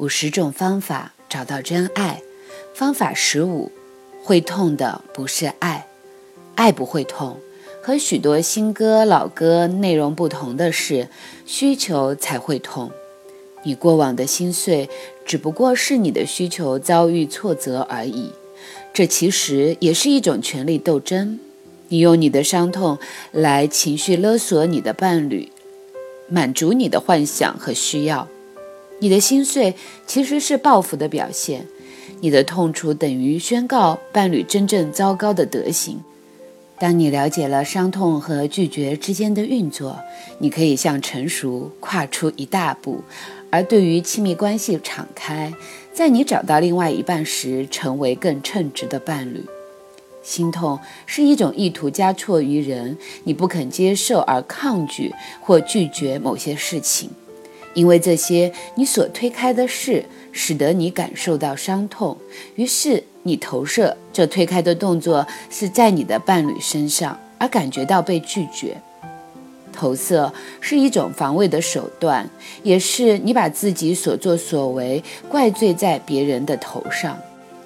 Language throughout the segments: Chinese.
五十种方法找到真爱。方法十五：会痛的不是爱，爱不会痛。和许多新歌老歌内容不同的是，需求才会痛。你过往的心碎，只不过是你的需求遭遇挫折而已。这其实也是一种权力斗争。你用你的伤痛来情绪勒索你的伴侣，满足你的幻想和需要。你的心碎其实是报复的表现，你的痛楚等于宣告伴侣真正糟糕的德行。当你了解了伤痛和拒绝之间的运作，你可以向成熟跨出一大步，而对于亲密关系敞开，在你找到另外一半时，成为更称职的伴侣。心痛是一种意图加错于人，你不肯接受而抗拒或拒绝某些事情。因为这些你所推开的事，使得你感受到伤痛，于是你投射这推开的动作是在你的伴侣身上，而感觉到被拒绝。投射是一种防卫的手段，也是你把自己所作所为怪罪在别人的头上。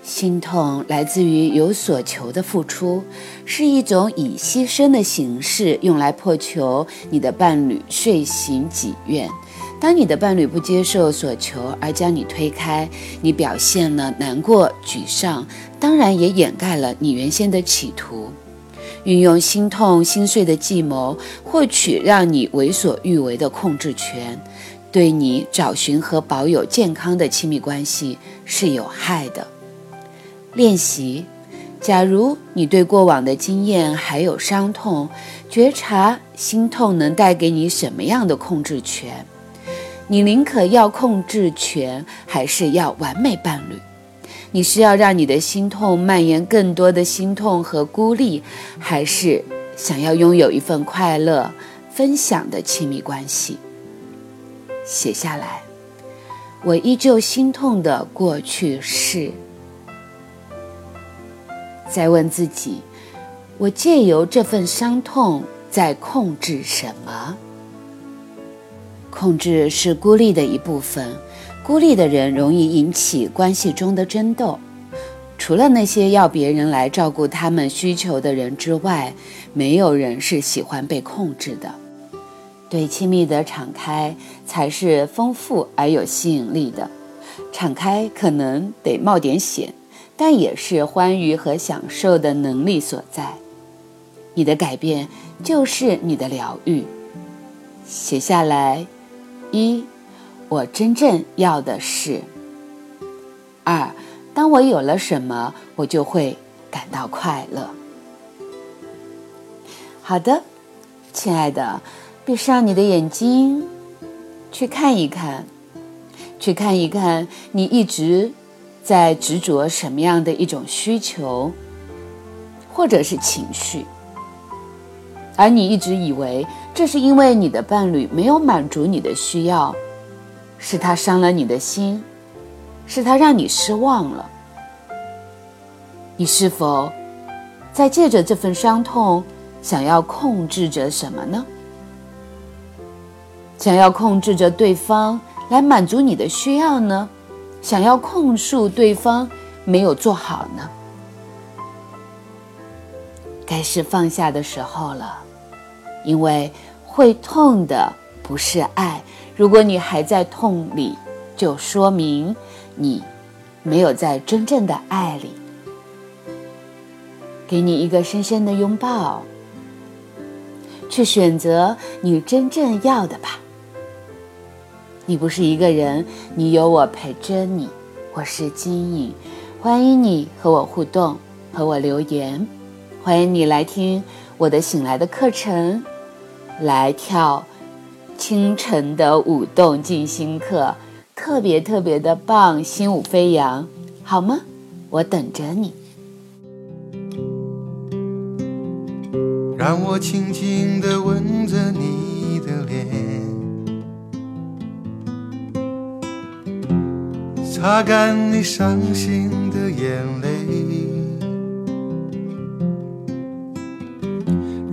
心痛来自于有所求的付出，是一种以牺牲的形式用来破求你的伴侣遂行己愿。当你的伴侣不接受所求而将你推开，你表现了难过、沮丧，当然也掩盖了你原先的企图。运用心痛、心碎的计谋，获取让你为所欲为的控制权，对你找寻和保有健康的亲密关系是有害的。练习：假如你对过往的经验还有伤痛，觉察心痛能带给你什么样的控制权。你宁可要控制权，还是要完美伴侣？你是要让你的心痛蔓延更多的心痛和孤立，还是想要拥有一份快乐分享的亲密关系？写下来。我依旧心痛的过去式。再问自己：我借由这份伤痛在控制什么？控制是孤立的一部分，孤立的人容易引起关系中的争斗。除了那些要别人来照顾他们需求的人之外，没有人是喜欢被控制的。对亲密的敞开才是丰富而有吸引力的。敞开可能得冒点险，但也是欢愉和享受的能力所在。你的改变就是你的疗愈。写下来。一，我真正要的是。二，当我有了什么，我就会感到快乐。好的，亲爱的，闭上你的眼睛，去看一看，去看一看，你一直在执着什么样的一种需求，或者是情绪。而你一直以为这是因为你的伴侣没有满足你的需要，是他伤了你的心，是他让你失望了。你是否在借着这份伤痛，想要控制着什么呢？想要控制着对方来满足你的需要呢？想要控诉对方没有做好呢？该是放下的时候了。因为会痛的不是爱，如果你还在痛里，就说明你没有在真正的爱里。给你一个深深的拥抱，去选择你真正要的吧。你不是一个人，你有我陪着你。我是金颖，欢迎你和我互动，和我留言，欢迎你来听我的醒来的课程。来跳清晨的舞动静心课，特别特别的棒，心舞飞扬，好吗？我等着你。让我轻轻地吻着你的脸，擦干你伤心的眼泪。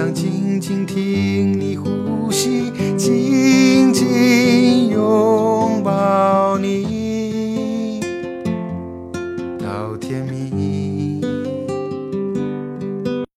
想静静听你呼吸